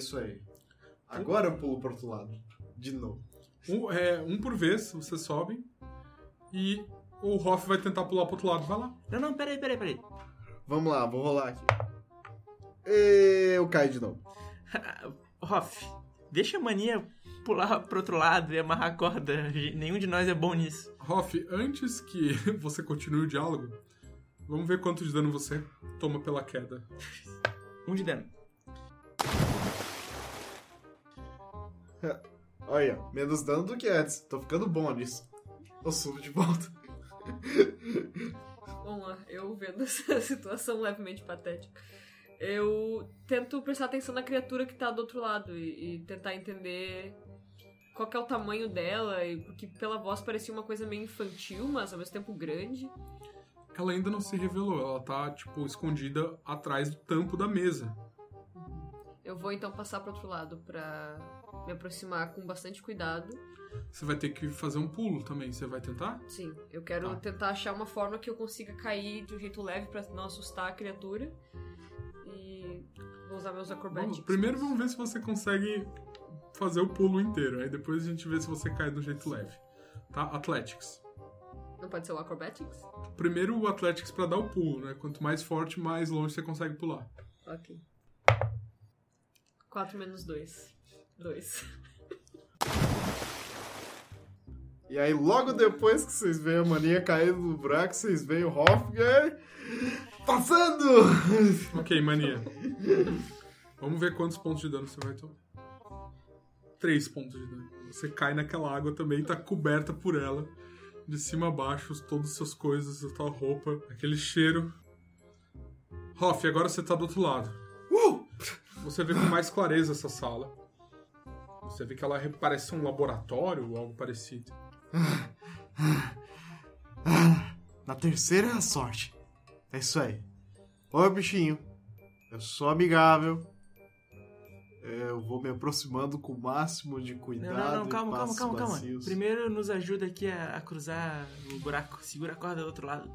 Isso aí. Agora eu pulo pro outro lado. De novo. Um, é, um por vez, você sobe. E o Hoff vai tentar pular pro outro lado. Vai lá. Não, não, peraí, peraí, peraí. Vamos lá, vou rolar aqui. Eu caio de novo. Hoff, deixa a mania pular pro outro lado e amarrar a corda. Nenhum de nós é bom nisso. Hoff, antes que você continue o diálogo, vamos ver quanto de dano você toma pela queda. Um de dano. Olha, menos dano do que antes. Tô ficando bom nisso. Eu subo de volta. Vamos lá, eu vendo essa situação levemente patética. Eu tento prestar atenção na criatura que tá do outro lado e, e tentar entender qual que é o tamanho dela, e, porque pela voz parecia uma coisa meio infantil, mas ao mesmo tempo grande. Ela ainda não se revelou, ela tá, tipo, escondida atrás do tampo da mesa. Eu vou então passar pro outro lado pra me aproximar com bastante cuidado. Você vai ter que fazer um pulo também, você vai tentar? Sim, eu quero Tá. tentar achar uma forma que eu consiga cair de um jeito leve pra não assustar a criatura. E vou usar meus acrobatics. Vamos, primeiro vamos ver se você consegue fazer o pulo inteiro, aí depois a gente vê se você cai do jeito leve. Tá? Athletics. Não pode ser o acrobatics? Primeiro o Athletics pra dar o pulo, né? Quanto mais forte, mais longe você consegue pular. Ok. 4 menos 2. 2. E aí, logo depois que vocês veem a mania caindo no buraco, vocês veem o Hofgar passando! Ok, mania. Vamos ver quantos pontos de dano você vai tomar. Três pontos de dano. Você cai naquela água também, tá coberta por ela. De cima a baixo, todas as suas coisas, a tua roupa, aquele cheiro. Hoff, agora você tá do outro lado. Você vê com mais clareza essa sala. Você vê que ela parece um laboratório ou algo parecido. Na terceira é a sorte. É isso aí. Oi, bichinho. Eu sou amigável. Eu vou me aproximando com o máximo de Não, cuidado. não, não, e calma, calma, calma, calma. Primeiro nos ajuda aqui a, a cruzar o buraco. Segura a corda do outro lado.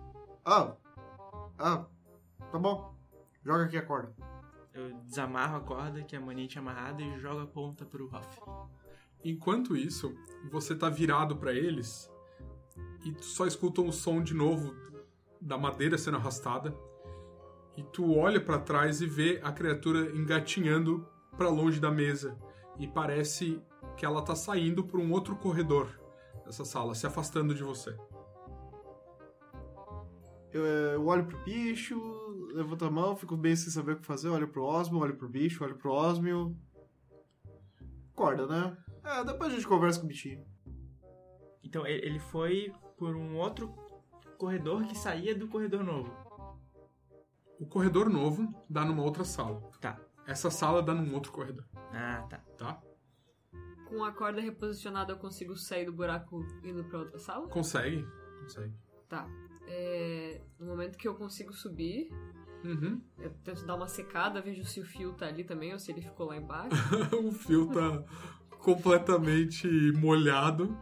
Ah, ah, tá bom. Joga aqui a corda. Eu desamarro a corda que a mania tinha amarrada e jogo a ponta pro Hoff. Enquanto isso, você tá virado pra eles e tu só escuta um som de novo da madeira sendo arrastada. E tu olha pra trás e vê a criatura engatinhando pra longe da mesa e parece que ela tá saindo por um outro corredor dessa sala, se afastando de você. Eu, eh, eu olho pro bicho, levanto a mão, fico bem sem saber o que fazer. Olho pro Osmio, olho pro bicho, olho pro Osmio. Corda, né? É, depois a gente conversa com o bichinho. Então ele foi por um outro corredor que saía do corredor novo. O corredor novo dá numa outra sala. Tá. Essa sala dá num outro corredor, Ah, tá. tá? Com a corda reposicionada, eu consigo sair do buraco indo pra outra sala? Consegue, consegue. Tá. É, no momento que eu consigo subir, Uhum. eu tento dar uma secada, vejo se o fio tá ali também ou se ele ficou lá embaixo. o fio tá completamente molhado.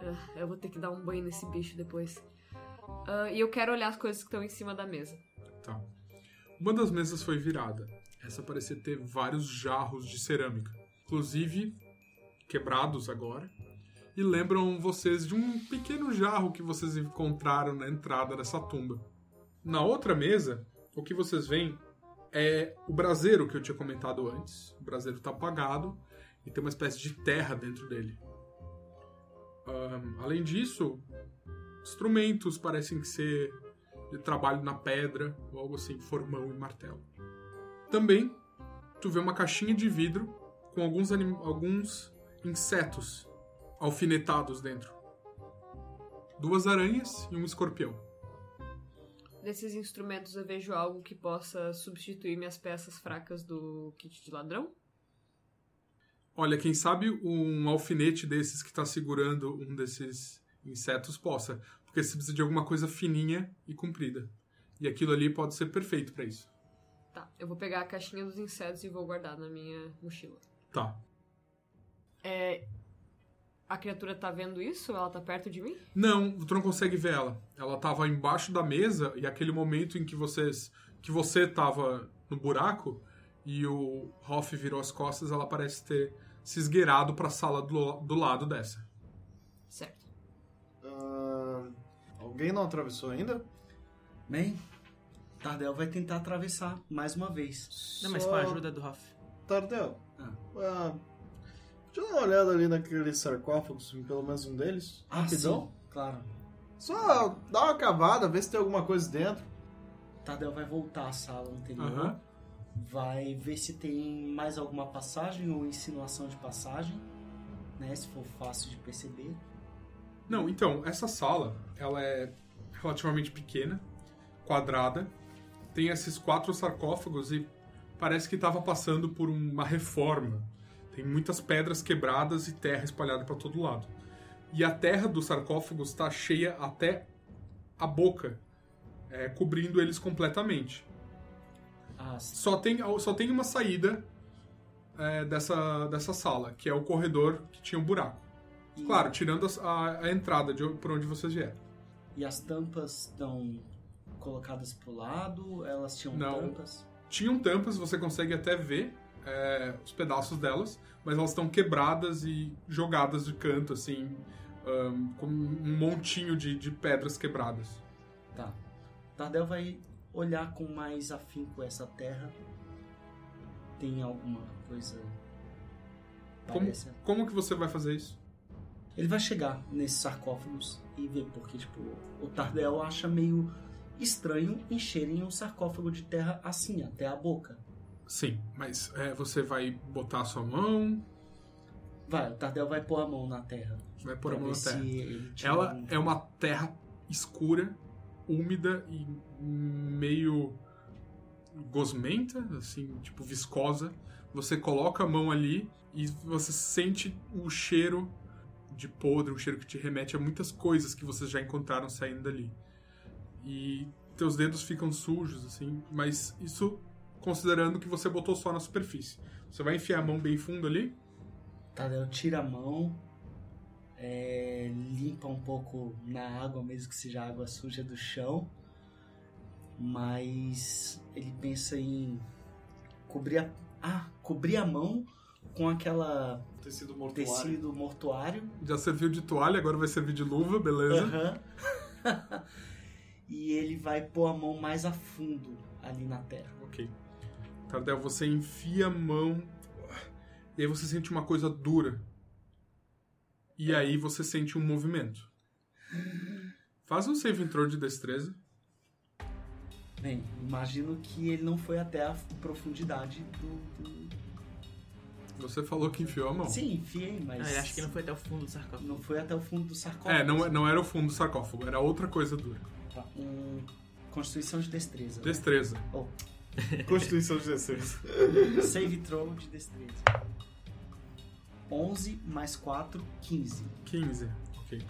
Ah, eu vou ter que dar um banho nesse bicho depois. Ah, e eu quero olhar as coisas que estão em cima da mesa. Tá. Uma das mesas foi virada. Essa parecia ter vários jarros de cerâmica, inclusive quebrados agora, e lembram vocês de um pequeno jarro que vocês encontraram na entrada dessa tumba. Na outra mesa, o que vocês veem é o braseiro que eu tinha comentado antes. O braseiro está apagado e tem uma espécie de terra dentro dele. Ahn, além disso, instrumentos parecem ser de trabalho na pedra, ou algo assim, formão e martelo. Também, tu vê uma caixinha de vidro com alguns, alguns insetos alfinetados dentro. Duas aranhas e um escorpião. Desses instrumentos eu vejo algo que possa substituir minhas peças fracas do kit de ladrão? Olha, quem sabe um alfinete desses que está segurando um desses insetos possa, porque você precisa de alguma coisa fininha e comprida. E aquilo ali pode ser perfeito para isso. Tá, eu vou pegar a caixinha dos insetos e vou guardar na minha mochila. Tá. É. A criatura tá vendo isso? Ela tá perto de mim? Não, tu não consegue ver ela. Ela tava embaixo da mesa e aquele momento em que vocês que você tava no buraco e o Hoff virou as costas, ela parece ter se esgueirado para a sala do, do lado dessa. Certo. Ah, alguém não atravessou ainda? Bem, Tardel vai tentar atravessar mais uma vez. Não, mas com a ajuda do Hoff. Tardel, Ah. ah, deixa eu dar uma olhada ali naqueles sarcófagos, em pelo menos um deles. Ah, Rapidão. sim, claro. Só dá uma cavada, vê se tem alguma coisa dentro. Tardel vai voltar à sala anterior. Aham. Vai ver se tem mais alguma passagem ou insinuação de passagem, né? Se for fácil de perceber. Não, então, essa sala, ela é relativamente pequena, quadrada, tem esses quatro sarcófagos e parece que estava passando por uma reforma. Tem muitas pedras quebradas e terra espalhada para todo lado. E a terra dos sarcófagos está cheia até a boca, é, cobrindo eles completamente. Ah. Só tem, só tem uma saída é, dessa, dessa sala, que é o corredor que tinha um buraco. E- Claro, tirando a, a entrada de por onde vocês vieram. E as tampas estão colocadas pro lado? Elas tinham Não. tampas? Tinham tampas, você consegue até ver é, os pedaços delas, mas elas estão quebradas e jogadas de canto, assim, ahn, com um montinho de, de pedras quebradas. Tá. Tardel vai olhar com mais afinco essa terra. Tem alguma coisa. Como, como que você vai fazer isso? Ele vai chegar nesses sarcófagos e ver, porque, tipo, o Tardel acha meio estranho encherem um sarcófago de terra assim, até a boca. Sim, mas é, você vai botar a sua mão, Vai, o Tardel vai pôr a mão na terra. vai pôr a mão na terra. Ela um- é uma terra escura, úmida e meio gosmenta, assim, tipo viscosa. Você coloca a mão ali e você sente o cheiro de podre, um cheiro que te remete a muitas coisas que vocês já encontraram saindo dali. E teus dedos ficam sujos, assim, mas isso considerando que você botou só na superfície. Você vai enfiar a mão bem fundo ali, Tadeu tira a mão, é, limpa um pouco na água, mesmo que seja água suja do chão, mas ele pensa em cobrir a, ah, cobrir a mão com aquela Tecido mortuário. tecido mortuário. já serviu de toalha, agora vai servir de luva, beleza? Aham. e ele vai pôr a mão mais a fundo ali na terra. Ok. Tardel, você enfia a mão e aí você sente uma coisa dura. E aí você sente um movimento. Faz um save throw de destreza. Bem, imagino que ele não foi até a profundidade do. do- Você falou que enfiou a mão. Sim, enfiei, mas. Ah, eu acho que não foi até o fundo do sarcófago. Não foi até o fundo do sarcófago. É, não, não era o fundo do sarcófago, era outra coisa dura. Tá, Um... Constituição de destreza. né? Destreza. Oh, Constituição de destreza. save throw de destreza. 11 mais 4, 15. 15. Ok.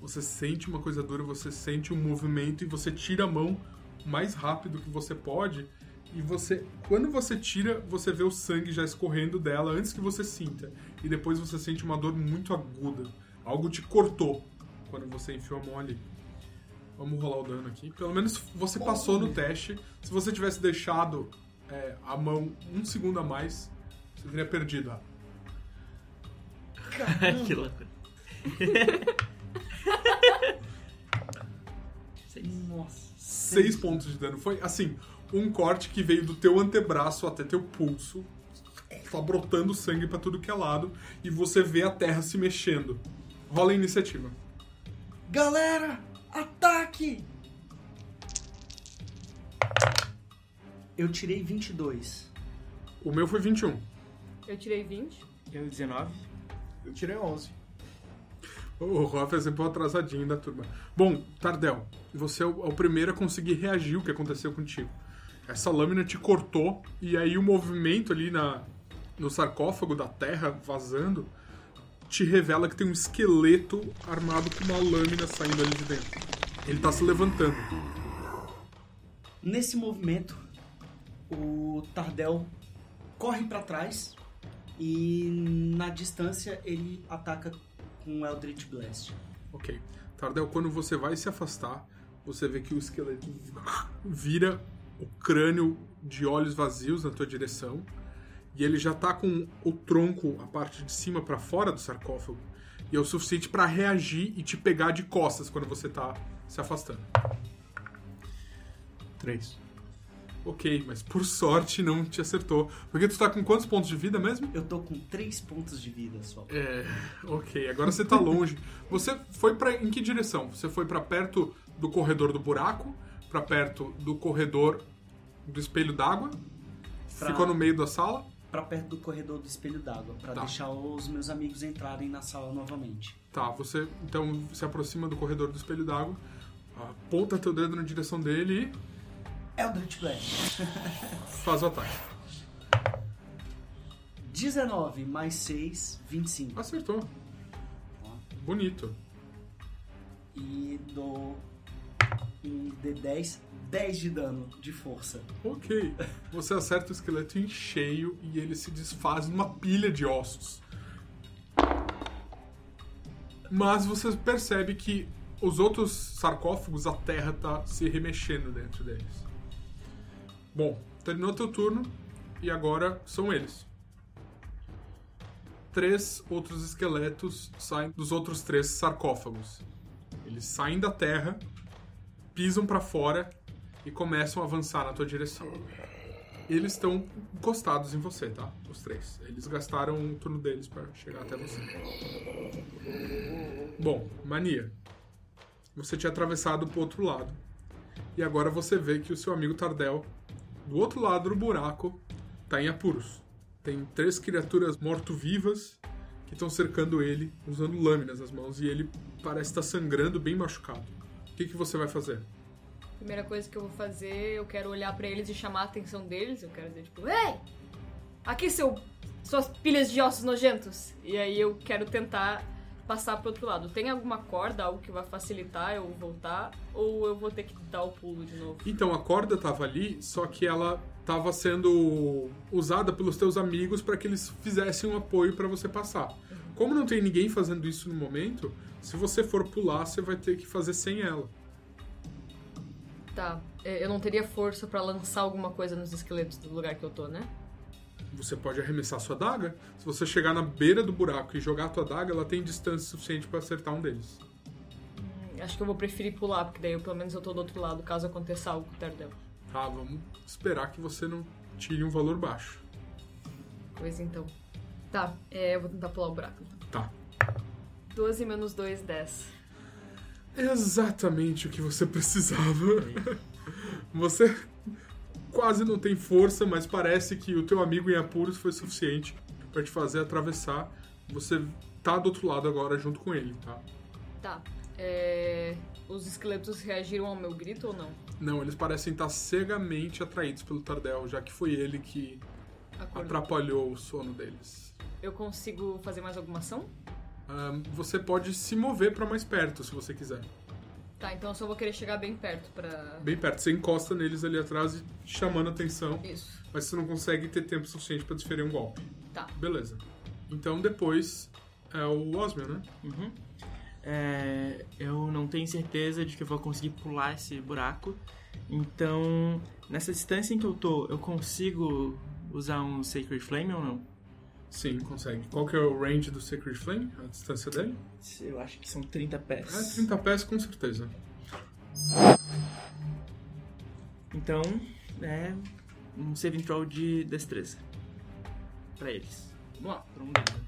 você sente uma coisa dura, você sente um movimento e você tira a mão o mais rápido que você pode. E você, quando você tira, você vê o sangue já escorrendo dela antes que você sinta. E depois você sente uma dor muito aguda. Algo te cortou quando você enfiou a mão ali. Vamos rolar o dano aqui. Pelo menos você passou no teste. Se você tivesse deixado é, a mão um segundo a mais, você teria perdido. Que loucura. Nossa. seis pontos de dano. Foi assim, um corte que veio do teu antebraço até teu pulso. Tá brotando sangue pra tudo que é lado. E você vê a terra se mexendo. Rola a iniciativa. Galera, ataque! Eu tirei 22. O meu foi 21. Eu tirei 20. Eu 19. Eu tirei 11. O Roth é sempre um atrasadinho da turma. Bom, Tardel, você é o, é o primeiro a conseguir reagir o que aconteceu contigo. Essa lâmina te cortou e aí o movimento ali na, no sarcófago da terra vazando te revela que tem um esqueleto armado com uma lâmina saindo ali de dentro. Ele tá se levantando. Nesse movimento, o Tardel corre pra trás e na distância ele ataca com o Eldritch Blast. Ok. Tardel, quando você vai se afastar, você vê que o esqueleto vira o crânio de olhos vazios na tua direção. E ele já tá com o tronco, a parte de cima pra fora do sarcófago. E é o suficiente pra reagir e te pegar de costas quando você tá se afastando. 3. Ok, mas por sorte não te acertou. Porque tu tá com quantos pontos de vida mesmo? Eu tô com 3 pontos de vida só. É, ok. Agora você tá longe. Você foi para em que direção? Você foi pra perto do corredor do buraco, Pra perto do corredor do espelho d'água, Pra- ficou no meio da sala. Pra perto do corredor do espelho d'água, pra Tá. deixar os meus amigos entrarem na sala novamente. Tá, você então se aproxima do corredor do espelho d'água, aponta teu dedo na direção dele Eldritch Blast. e faz o ataque. 19 mais 6, 25. Acertou. Bonito. E dou um D10, 10 de dano de força. Ok. Você acerta o esqueleto em cheio e ele se desfaz numa pilha de ossos. Mas você percebe que os outros sarcófagos, a terra tá se remexendo dentro deles. Bom, terminou teu turno e agora são eles. Três outros esqueletos saem dos outros três sarcófagos. Eles saem da terra, pisam pra fora e começam a avançar na tua direção. Eles estão encostados em você, tá? Os três. Eles gastaram um turno deles pra chegar até você. Bom, Mania. Você tinha atravessado pro outro lado. E agora você vê que o seu amigo Tardel, do outro lado do buraco, tá em apuros. Tem três criaturas morto-vivas que estão cercando ele, usando lâminas nas mãos, e ele parece estar sangrando, bem machucado. O que, que você vai fazer? Primeira coisa que eu vou fazer, eu quero olhar pra eles e chamar a atenção deles. Eu quero dizer, tipo, Ei! Aqui, seu, suas pilhas de ossos nojentos. E aí eu quero tentar passar pro outro lado. Tem alguma corda, algo que vai facilitar eu voltar? Ou eu vou ter que dar o pulo de novo? Então, a corda tava ali, só que ela tava sendo usada pelos teus amigos para que eles fizessem um apoio para você passar. Como não tem ninguém fazendo isso no momento, se você for pular, você vai ter que fazer sem ela. Tá, é, eu não teria força pra lançar alguma coisa nos esqueletos do lugar que eu tô, né? Você pode arremessar sua daga. Se você chegar na beira do buraco e jogar a tua daga, ela tem distância suficiente para acertar um deles. Acho que eu vou preferir pular, porque daí eu, pelo menos eu tô do outro lado, caso aconteça algo com o Tardel. Tá, vamos esperar que você não tire um valor baixo. Pois então. Tá, é, eu vou tentar pular o buraco. então. Tá. 12 menos 2, 10. Exatamente o que você precisava. Você quase não tem força, mas parece que o teu amigo em apuros foi suficiente para te fazer atravessar. Você tá do outro lado agora junto com ele, tá? Tá. É, Os esqueletos reagiram ao meu grito ou não? Não, eles parecem estar cegamente atraídos pelo Tardel, já que foi ele que Acordou. atrapalhou o sono deles. Eu consigo fazer mais alguma ação? Ahn, você pode se mover pra mais perto, se você quiser. Tá, então eu só vou querer chegar bem perto pra. Bem perto. Você encosta neles ali atrás e chamando atenção. Isso. Mas você não consegue ter tempo suficiente pra desferir um golpe. Tá. Beleza. Então depois é o Osmio, né? Uhum. É, eu não tenho certeza de que eu vou conseguir pular esse buraco. Então, nessa distância em que eu tô, eu consigo usar um Sacred Flame ou não? Sim, consegue. Qual que é o range do Sacred Flame? A distância dele? Eu acho que são 30 pés. É 30 pés com certeza. Então, é um saving throw de destreza. Pra eles. Vamos lá, pra um dado.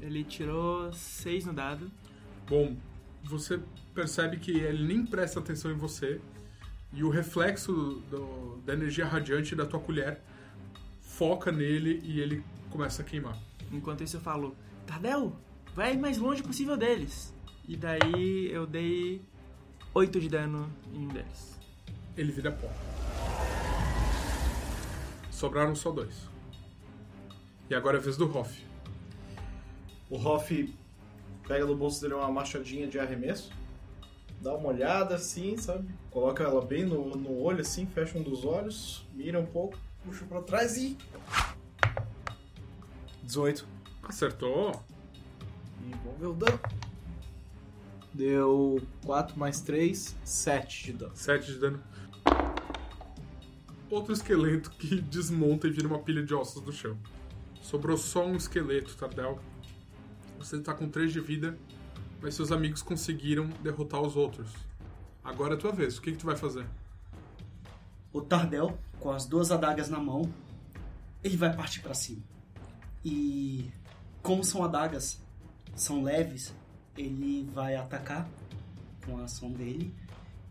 Ele tirou 6 no dado. Bom, você percebe que ele nem presta atenção em você e o reflexo do- da energia radiante da tua colher foca nele e ele começa a queimar. Enquanto isso eu falo, Tardel, vai mais longe possível deles. E daí eu dei 8 de dano em um deles. Ele vira pó. Sobraram só dois. E agora é a vez do Hoff. O Hoff pega do bolso dele uma machadinha de arremesso, dá uma olhada assim, sabe? Coloca ela bem no, no olho assim, fecha um dos olhos, mira um pouco, puxa pra trás e. 18. Acertou. E vamos ver o dano. Deu 4 mais 3, 7 de dano. 7 de dano. Outro esqueleto que desmonta e vira uma pilha de ossos do chão. Sobrou só um esqueleto, Tardel. Você tá com 3 de vida, mas seus amigos conseguiram derrotar os outros. Agora é a tua vez. O que, que tu vai fazer? O Tardel, com as duas adagas na mão, ele vai partir pra cima. E como são adagas, são leves, ele vai atacar com a ação dele.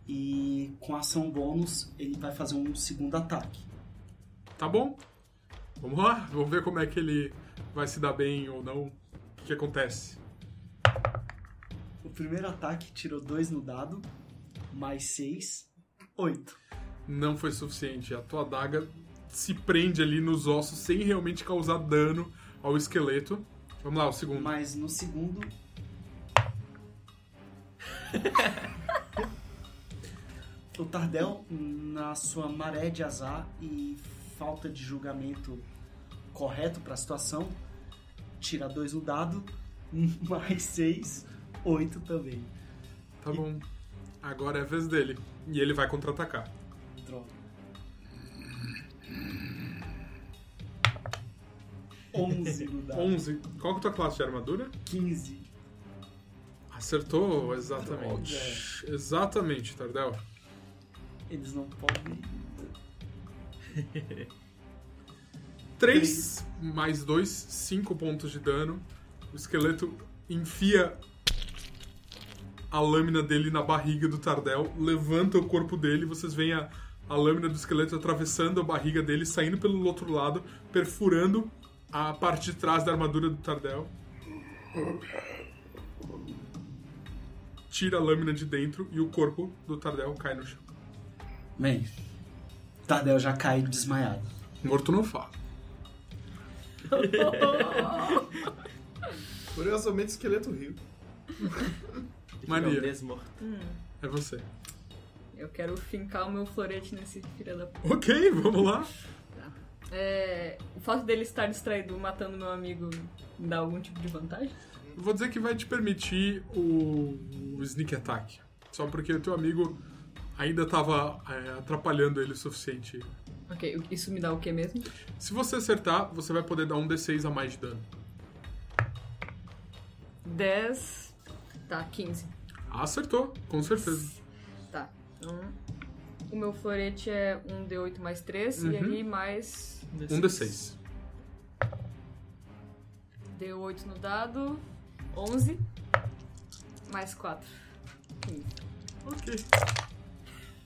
E com a ação bônus, ele vai fazer um segundo ataque. Tá bom? Vamos lá, vamos ver como é que ele vai se dar bem ou não. O que, que acontece? O primeiro ataque tirou 2 no dado, mais 6, 8. Não foi suficiente. A tua adaga se prende ali nos ossos sem realmente causar dano ao esqueleto. Vamos lá, o segundo. Mas no segundo. o Tardel, na sua maré de azar e falta de julgamento correto para a situação, tira dois no dado, mais seis, oito também. Tá bom. Agora é a vez dele. E ele vai contra-atacar. 11 no dado. 11. Qual que é a tua classe de armadura? 15. Acertou, exatamente. Exatamente, Tardel. Eles não podem. 3 mais 2, 5 pontos de dano. O esqueleto enfia a lâmina dele na barriga do Tardel, levanta o corpo dele, vocês veem a, a lâmina do esqueleto atravessando a barriga dele, saindo pelo outro lado, perfurando a parte de trás da armadura do Tardel. Tira a lâmina de dentro e o corpo do Tardel cai no chão. Bem, Tardel já cai desmaiado. Morto não fala. Curiosamente, esqueleto rio. Mania. Hum, É você. eu quero fincar o meu florete nesse filho da puta. Ok, vamos lá. É, o fato dele estar distraído matando meu amigo dá algum tipo de vantagem? Eu Vou dizer que vai te permitir o, o sneak attack. Só porque o teu amigo ainda estava atrapalhando ele o suficiente. Ok, isso me dá o que mesmo? Se você acertar, você vai poder dar um D6 a mais de dano. 10. Tá, 15. Ah, acertou, com certeza. Tá. Então, o meu florete é um D8 mais 3 e Uhum. aí mais Um D6. D8 no dado. 11. Mais 4. 15. Ok.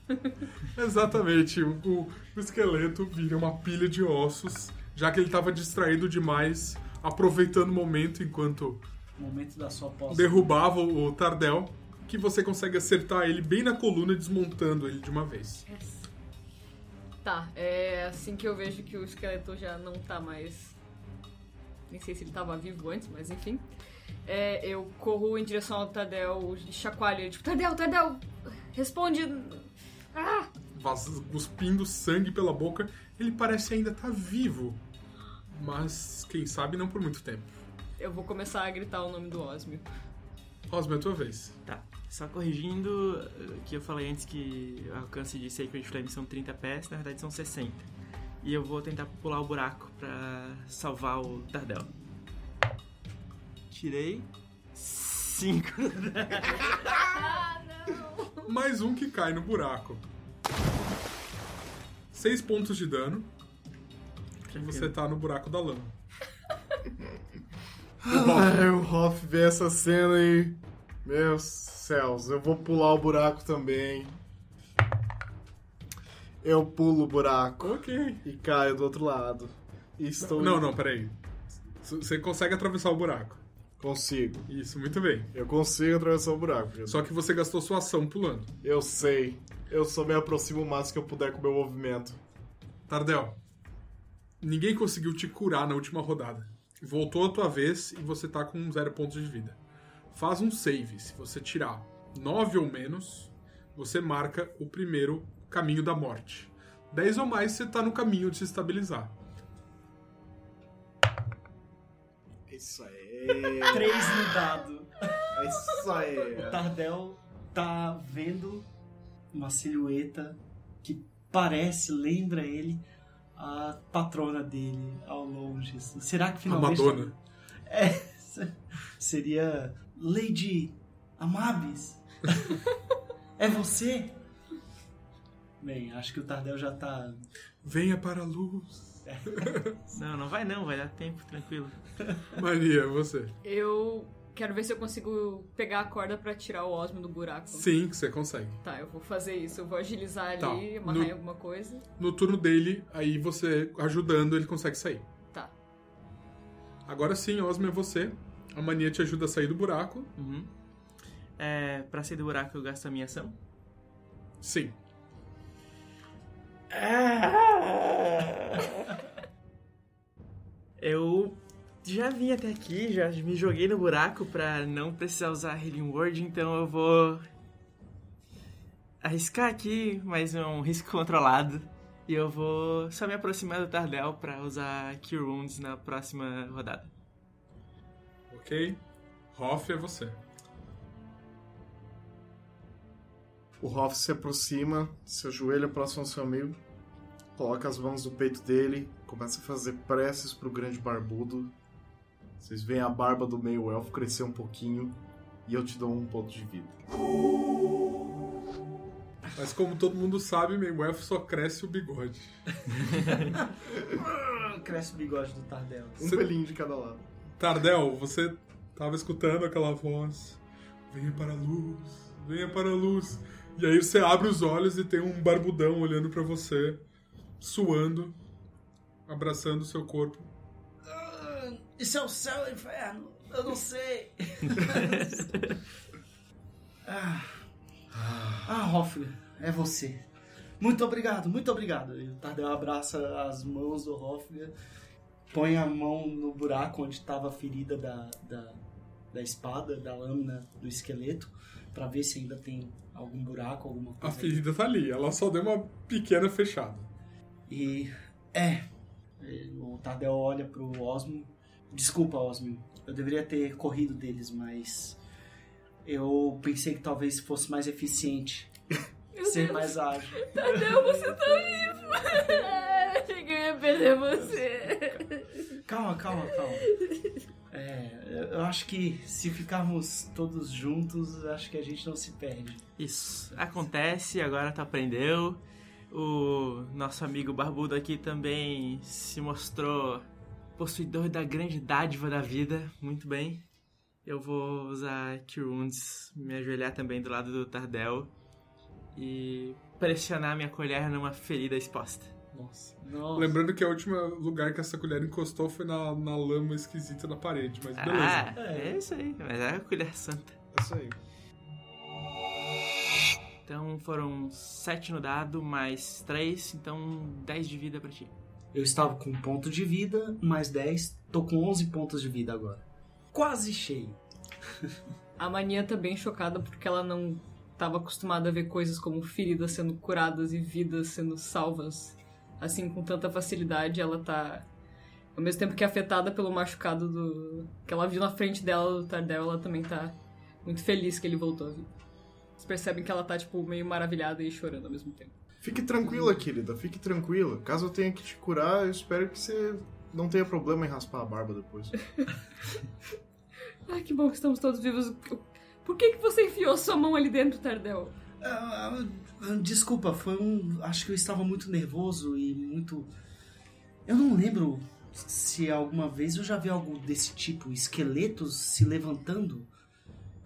Exatamente. O, o- o esqueleto vira uma pilha de ossos, já que ele estava distraído demais, aproveitando o momento enquanto Momento da sua posse. derrubava o Tardel, que você consegue acertar ele bem na coluna, desmontando ele de uma vez. Tá, é assim que eu vejo que o esqueleto já não tá mais Nem sei se ele tava vivo antes, mas enfim. É, eu corro em direção ao Tadel e chacoalho ele, tipo, Tadel, Tadel, responde. Ah! Vaz- cuspindo sangue pela boca. Ele parece ainda estar vivo. Mas quem sabe não por muito tempo. Eu vou começar a gritar o nome do Osmio. Osmo, é a tua vez. Tá. Só corrigindo eh, que eu falei antes que o alcance de Sacred Flame são 30 pés, na verdade são 60. E eu vou tentar pular o buraco pra salvar o Tardel. Tirei 5. Mais um que cai no buraco. Seis pontos de dano. E você tá no buraco da lama. Ai, o Hoff vê essa cena e. Meus céus, eu vou pular o buraco também. Eu pulo o buraco Ok. e caio do outro lado. E estou. Não, não, peraí. Você consegue atravessar o buraco. Consigo. Isso, muito bem. Eu consigo atravessar o buraco. Só que você gastou sua ação pulando. Eu sei. Eu só me aproximo o máximo que eu puder com o meu movimento. Tardel, ninguém conseguiu te curar na última rodada. Voltou a tua vez e você tá com zero pontos de vida. Faz um save. Se você tirar 9 ou menos, você marca o primeiro caminho da morte. 10 ou mais, você tá no caminho de se estabilizar. Isso aí. 3 no dado. Isso aí. O Tardel tá vendo uma silhueta que parece, lembra ele, a patrona dele ao longe. Será que A finalmente. Madonna. É, seria Lady Amabis. é você? Bem, acho que o Tardel já tá. Venha para a luz. Não, não vai não, vai dar tempo, tranquilo. Maria, você. Eu quero ver se eu consigo pegar a corda pra tirar o Osmio do buraco. Sim, que você consegue. Tá, eu vou fazer isso. Eu vou agilizar ali, Tá. amarrar No- em alguma coisa. No turno dele, aí você ajudando, ele consegue sair. Tá. Agora sim, Osmo é você. A mania te ajuda a sair do buraco. Uhum. É, pra sair do buraco eu gasto a minha ação. Sim. Eu já vim até aqui, já me joguei no buraco pra não precisar usar Healing Word, então eu vou arriscar aqui, mas é um risco controlado. E eu vou só me aproximar do Tardel pra usar Cure Wounds na próxima rodada. Ok? Hoff é você. O Hoff se aproxima, se ajoelha próximo ao seu amigo, coloca as mãos no peito dele, começa a fazer preces pro grande barbudo. Vocês veem a barba do meio elfo crescer um pouquinho e eu te dou um ponto de vida. Mas como todo mundo sabe, meio elfo só cresce o bigode. Cresce o bigode do Tardel. Um Cê- pelinho de cada lado. Tardel, você tava escutando aquela voz. Venha para a luz, venha para a luz. E aí você abre os olhos e tem um barbudão olhando pra você, suando, abraçando o seu corpo. Isso é o céu ou o inferno? Eu não sei. ah, ah Hoffler, é você. Muito obrigado, muito obrigado. E o Tardel abraça as mãos do Hoffler, põe a mão no buraco onde estava a ferida da, da, da espada, da lâmina do esqueleto, pra ver se ainda tem algum buraco, alguma A coisa. ferida tá ali, ela só deu uma pequena fechada. E é. O Tardel olha pro Osmo. Desculpa, Osmo. Eu deveria ter corrido deles, mas eu pensei que talvez fosse mais eficiente ser mais ágil. Tadeu, você tá vivo! Achei que eu ia perder você. Calma, calma, calma. É, eu acho que se ficarmos todos juntos, acho que a gente não se perde. Isso acontece, agora tu aprendeu. O nosso amigo barbudo aqui também se mostrou possuidor da grande dádiva da vida. Muito bem. Eu vou usar Cure Wounds, me ajoelhar também do lado do Tardel e pressionar minha colher numa ferida exposta. Nossa. Nossa. Lembrando que o último lugar que essa colher encostou foi na, na lama esquisita da parede, mas beleza. Ah, é isso aí, mas é a colher santa. É isso aí. Então foram 7 no dado, mais 3, então 10 de vida pra ti. Eu estava com um ponto de vida, mais 10, Tô com 11 pontos de vida agora. Quase cheio. A Mania tá bem chocada porque ela não estava acostumada a ver coisas como feridas sendo curadas e vidas sendo salvas assim com tanta facilidade. Ela tá ao mesmo tempo que afetada pelo machucado do que ela viu na frente dela do Tardel, ela também tá muito feliz que ele voltou à vida. Vocês percebem que ela tá tipo meio maravilhada e chorando ao mesmo tempo. Fique tranquila, querida, fique tranquila. Caso eu tenha que te curar, eu espero que você não tenha problema em raspar a barba depois. Ai, que bom que estamos todos vivos. Por que, que você enfiou sua mão ali dentro, Tardel? Ah, ah, desculpa, foi um. Acho que eu estava muito nervoso e muito. Eu não lembro se alguma vez eu já vi algo desse tipo, esqueletos se levantando.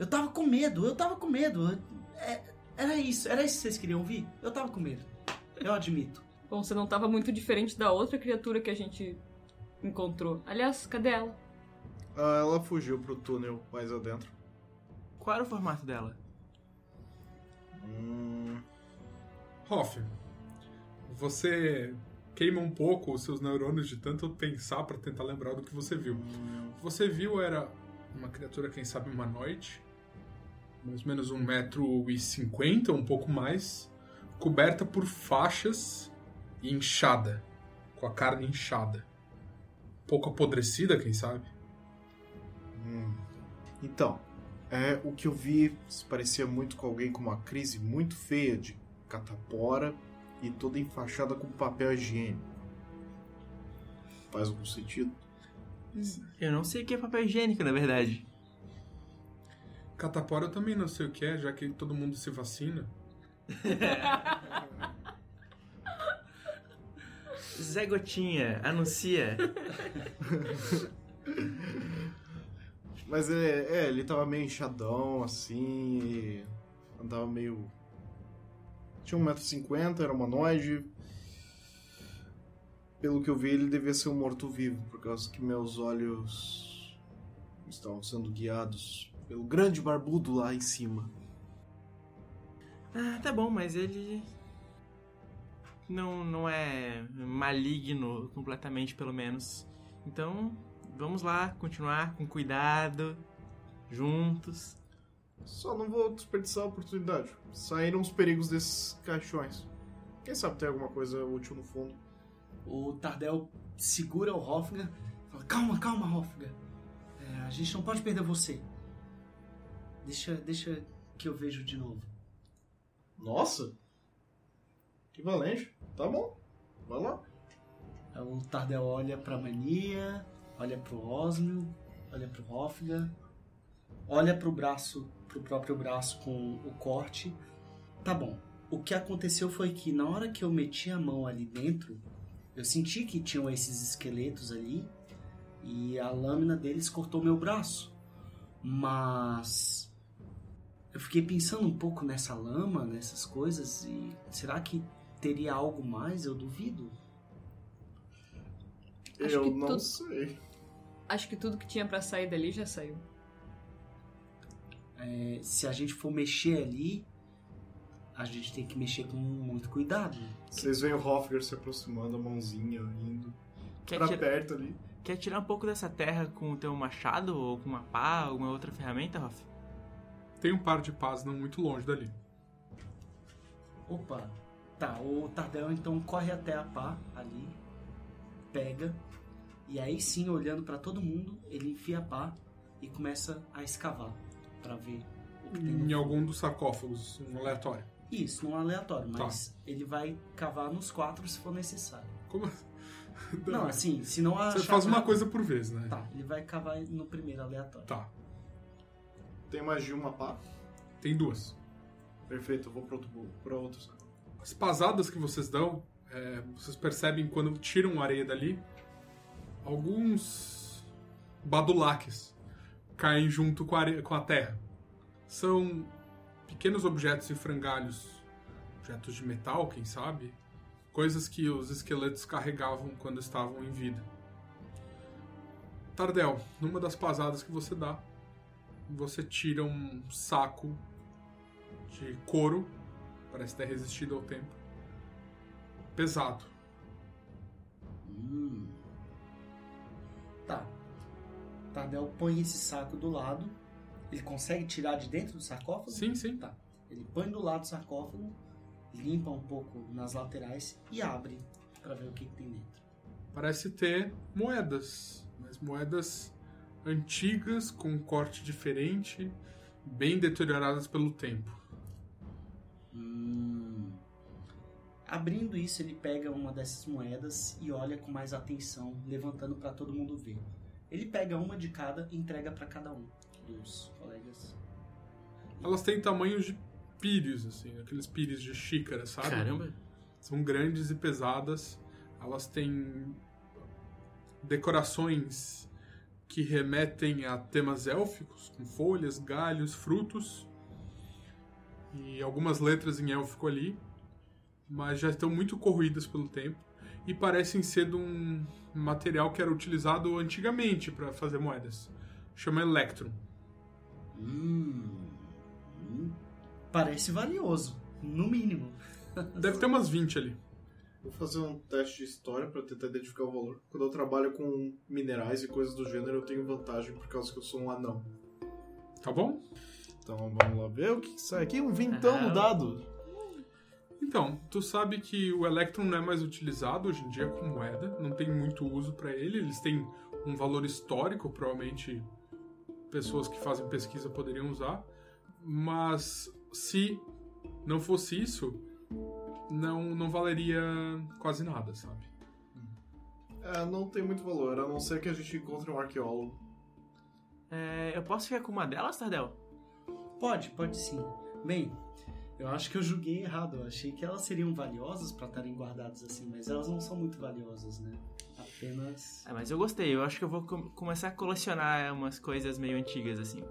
Eu tava com medo, eu tava com medo. É, era isso, era isso que vocês queriam ouvir? Eu tava com medo. Eu admito. Bom, você não tava muito diferente da outra criatura que a gente encontrou. Aliás, cadê ela? Ah, ela fugiu pro túnel mais adentro. Qual era o formato dela? Hum, Hoff, você queima um pouco os seus neurônios de tanto pensar para tentar lembrar do que você viu. O que você viu era uma criatura, quem sabe, humanoide, mais ou menos um metro e cinquenta, um pouco mais, coberta por faixas e inchada, com a carne inchada. Pouco apodrecida, quem sabe? hum. Então, é, o que eu vi se parecia muito com alguém com uma crise muito feia de catapora e toda enfaixada com papel higiênico. Faz algum sentido? Eu não sei o que é papel higiênico, na verdade. Catapora eu também não sei o que é, já que todo mundo se vacina. Zé Gotinha, anuncia. Mas é, é, ele tava meio inchadão, assim, andava meio... Tinha 1,50m, era humanoide. Pelo que eu vi, ele devia ser um morto-vivo, por causa que meus olhos estavam sendo guiados pelo grande barbudo lá em cima. Ah, tá bom, mas ele. Não, não é maligno completamente, pelo menos. Então, vamos lá, continuar com cuidado, juntos. Só não vou desperdiçar a oportunidade. Saíram os perigos desses caixões. Quem sabe tem alguma coisa útil no fundo. O Tardel segura o Hofgar e fala: Calma, calma, Hofgar. É, a gente não pode perder você. Deixa, deixa que eu vejo de novo. Nossa! Que valente. Tá bom. Vai lá. O Tardel olha pra Mania, olha pro Osmio, olha pro Hofgar, olha pro braço, pro próprio braço com o corte. Tá bom. O que aconteceu foi que na hora que eu meti a mão ali dentro, eu senti que tinham esses esqueletos ali e a lâmina deles cortou meu braço. Mas eu fiquei pensando um pouco nessa lama, nessas coisas e será que teria algo mais? Eu duvido. Acho eu que não tudo- sei. Acho que tudo que tinha pra sair dali já saiu. É, se a gente for mexer ali, a gente tem que mexer com muito cuidado. Vocês veem o Hofgar se aproximando, a mãozinha indo Quer, pra tira- perto ali. Quer tirar um pouco dessa terra com o teu machado ou com uma pá, alguma outra ferramenta, Hoff? Tem um par de pás não muito longe dali. Opa, tá. O Tardel então corre até a pá ali, pega e aí sim, olhando pra todo mundo, ele enfia a pá e começa a escavar pra ver o que tem. Em algum dos sarcófagos, um aleatório. Isso, não é aleatório, Tá. mas ele vai cavar nos quatro se for necessário. Como? Não, assim, se não Você faz uma coisa por vez, né? Tá, ele vai cavar no primeiro aleatório. Tá. Tem mais de uma pá. Tem duas. Perfeito, eu vou pro outro, pro outro saco. As pasadas que vocês dão, é, vocês percebem quando tiram a areia dali, alguns badulaques caem junto com a, areia, com a terra. São pequenos objetos e frangalhos, objetos de metal, quem sabe, coisas que os esqueletos carregavam quando estavam em vida. Tardel, numa das pasadas que você dá, você tira um saco de couro Parece ter resistido ao tempo. Pesado. Hum. Tá. Tardel põe esse saco do lado. Ele consegue tirar de dentro do sarcófago? Sim, sim. Tá. Ele põe do lado do sarcófago, limpa um pouco nas laterais e abre pra ver o que, que tem dentro. Parece ter moedas, mas moedas antigas com um corte diferente, bem deterioradas pelo tempo. Hum. Abrindo isso, ele pega uma dessas moedas e olha com mais atenção, levantando pra todo mundo ver. Ele pega uma de cada e entrega pra cada um dos colegas. Elas têm tamanhos de pírios, assim, aqueles pírios de xícara, sabe? Caramba. São grandes e pesadas. Elas têm decorações que remetem a temas élficos, com folhas, galhos, frutos e algumas letras em élfico ali, mas já estão muito corroídas pelo tempo e parecem ser de um material que era utilizado antigamente para fazer moedas. Chama Electrum. Hum. Hum. Parece valioso, no mínimo. Deve ter umas 20 ali. Vou fazer um teste de história pra tentar identificar o valor. Quando eu trabalho com minerais e coisas do gênero, eu tenho vantagem por causa que eu sou um anão. Tá bom? Então vamos lá ver o que, que sai aqui. Um vintão no dado. Então, tu sabe que o Electrum não é mais utilizado hoje em dia como moeda, não tem muito uso para ele, eles têm um valor histórico, provavelmente pessoas que fazem pesquisa poderiam usar, mas se não fosse isso, não, não valeria quase nada, sabe? É, não tem muito valor, a não ser que a gente encontre um arqueólogo. É, eu posso ficar com uma delas, Tardel? Pode, pode sim. Bem, eu acho que eu julguei errado. Eu achei que elas seriam valiosas pra estarem guardadas assim, mas elas não são muito valiosas, né? Apenas. É, mas eu gostei. Eu acho que eu vou com- começar a colecionar umas coisas meio antigas, assim.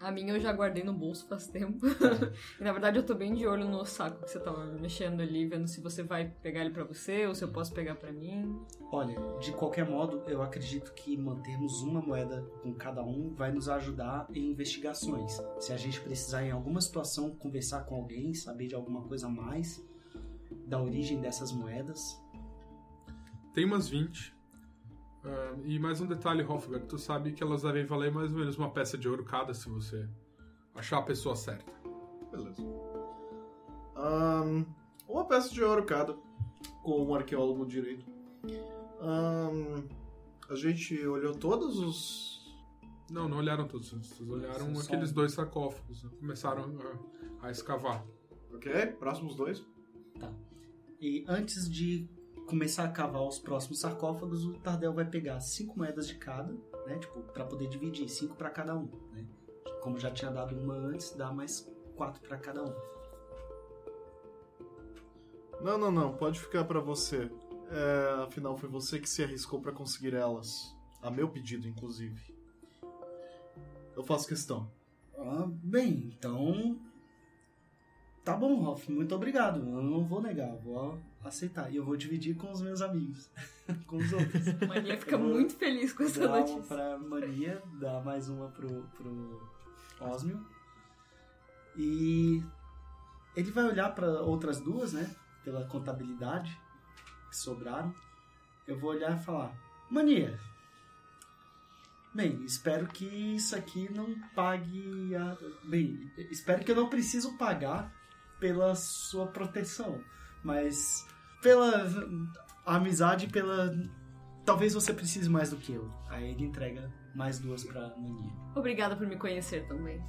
A minha eu já guardei no bolso faz tempo. e na verdade eu tô bem de olho no saco que você tava mexendo ali, vendo se você vai pegar ele pra você ou se eu posso pegar pra mim. Olha, de qualquer modo, eu acredito que mantermos uma moeda com cada um vai nos ajudar em investigações. Se a gente precisar em alguma situação conversar com alguém, saber de alguma coisa a mais da origem dessas moedas. Tem umas 20. Ah, e mais um detalhe, Hofgar, tu sabe que elas devem valer mais ou menos uma peça de ouro cada se você achar a pessoa certa. Beleza. Ahn, uma peça de ouro cada, com um arqueólogo direito. Ahn, a gente olhou todos os. Não, não olharam todos, vocês olharam aqueles um. dois sarcófagos, né? começaram a, a escavar. Ok? Próximos dois. E antes de começar a cavar os próximos sarcófagos, o Tardel vai pegar cinco moedas de cada, né? Tipo, para poder dividir, cinco para cada um, né? Como já tinha dado uma antes, dá mais quatro para cada um. Não, não, não. Pode ficar pra você. É, afinal, foi você que se arriscou pra conseguir elas. A meu pedido, inclusive. Eu faço questão. Ah, bem, então. Tá bom, Ralph, muito obrigado. Eu não vou negar, vou aceitar. E eu vou dividir com os meus amigos, com os outros. Mania fica vou muito feliz com essa notícia. pra Mania, dá mais uma pro, pro Osmio. E ele vai olhar para outras duas, né? Pela contabilidade que sobraram. Eu vou olhar e falar: Mania, bem, espero que isso aqui não pague a. Bem, espero que eu não preciso pagar pela sua proteção, mas pela amizade, pela Talvez você precise mais do que eu. Aí ele entrega mais duas pra Mania. Obrigada por me conhecer também.